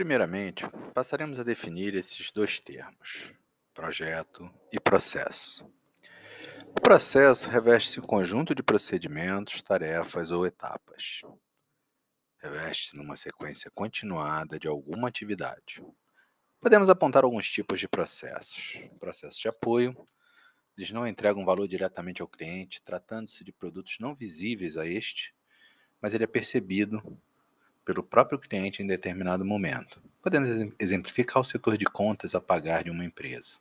Primeiramente, passaremos a definir esses dois termos, projeto e processo. O processo reveste-se um conjunto de procedimentos, tarefas ou etapas. Reveste-se numa sequência continuada de alguma atividade. Podemos apontar alguns tipos de processos. Processos de apoio, eles não entregam valor diretamente ao cliente, tratando-se de produtos não visíveis a este, mas ele é percebido pelo próprio cliente em determinado momento. Podemos exemplificar o setor de contas a pagar de uma empresa.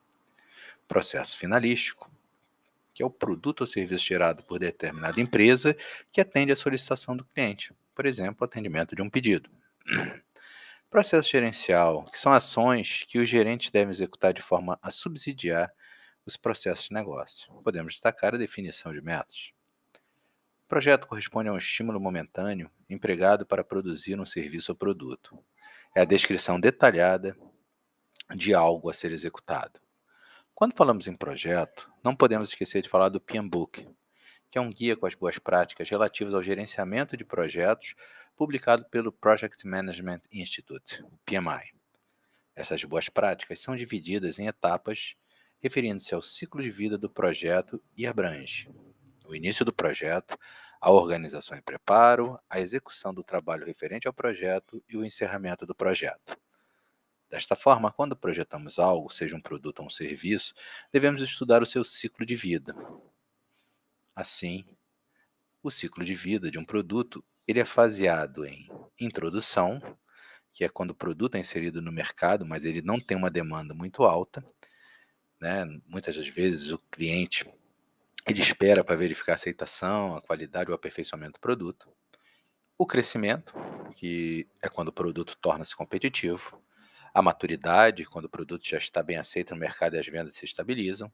Processo finalístico, que é o produto ou serviço gerado por determinada empresa que atende à solicitação do cliente, por exemplo, atendimento de um pedido. Processo gerencial, que são ações que os gerentes devem executar de forma a subsidiar os processos de negócio. Podemos destacar a definição de metas. O projeto corresponde a um estímulo momentâneo empregado para produzir um serviço ou produto. É a descrição detalhada de algo a ser executado. Quando falamos em projeto, não podemos esquecer de falar do PMBOK, que é um guia com as boas práticas relativas ao gerenciamento de projetos publicado pelo Project Management Institute, o PMI. Essas boas práticas são divididas em etapas referindo-se ao ciclo de vida do projeto e abrange o início do projeto, a organização e preparo, a execução do trabalho referente ao projeto e o encerramento do projeto. Desta forma, quando projetamos algo, seja um produto ou um serviço, devemos estudar o seu ciclo de vida. Assim, o ciclo de vida de um produto ele é faseado em introdução, que é quando o produto é inserido no mercado, mas ele não tem uma demanda muito alta. Né? Muitas das vezes o cliente ele espera para verificar a aceitação, a qualidade ou aperfeiçoamento do produto. O crescimento, que é quando o produto torna-se competitivo. A maturidade, quando o produto já está bem aceito no mercado e as vendas se estabilizam.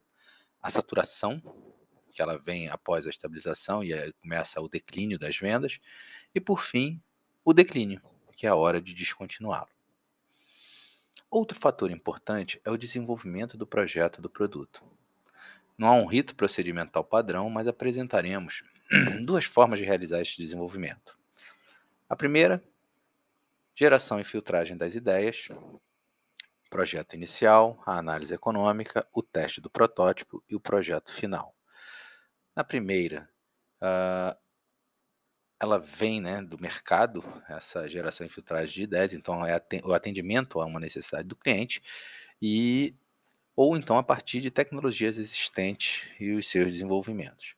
A saturação, que ela vem após a estabilização e começa o declínio das vendas. E por fim, o declínio, que é a hora de descontinuá-lo. Outro fator importante é o desenvolvimento do projeto do produto. Não há um rito procedimental padrão, mas apresentaremos duas formas de realizar este desenvolvimento. A primeira, geração e filtragem das ideias, projeto inicial, a análise econômica, o teste do protótipo e o projeto final. Na primeira, uh, ela vem né, do mercado, essa geração e filtragem de ideias, então é o atendimento a uma necessidade do cliente, e ou então a partir de tecnologias existentes e os seus desenvolvimentos.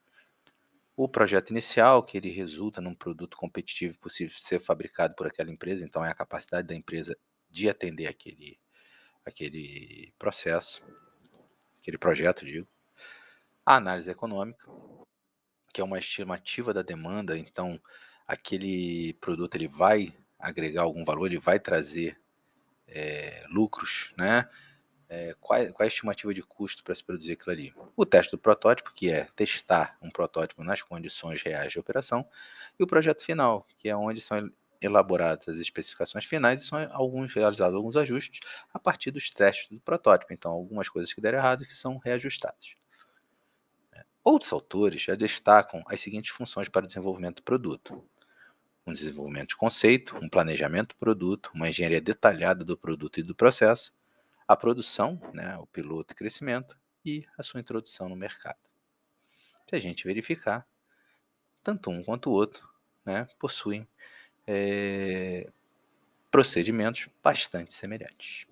O projeto inicial, que ele resulta num produto competitivo possível ser fabricado por aquela empresa, então é a capacidade da empresa de atender aquele, aquele processo, aquele projeto, digo. A análise econômica, que é uma estimativa da demanda, então aquele produto ele vai agregar algum valor, ele vai trazer é, lucros, né? É, qual, qual é a estimativa de custo para se produzir aquilo ali. O teste do protótipo, que é testar um protótipo nas condições reais de operação, e o projeto final, que é onde são elaboradas as especificações finais e são alguns realizados alguns ajustes a partir dos testes do protótipo. Então, algumas coisas que deram errado que são reajustadas. É, outros autores já destacam as seguintes funções para o desenvolvimento do produto: um desenvolvimento de conceito, um planejamento do produto, uma engenharia detalhada do produto e do processo, a produção, né, o piloto e crescimento e a sua introdução no mercado. Se a gente verificar, tanto um quanto o outro né, possuem é, procedimentos bastante semelhantes.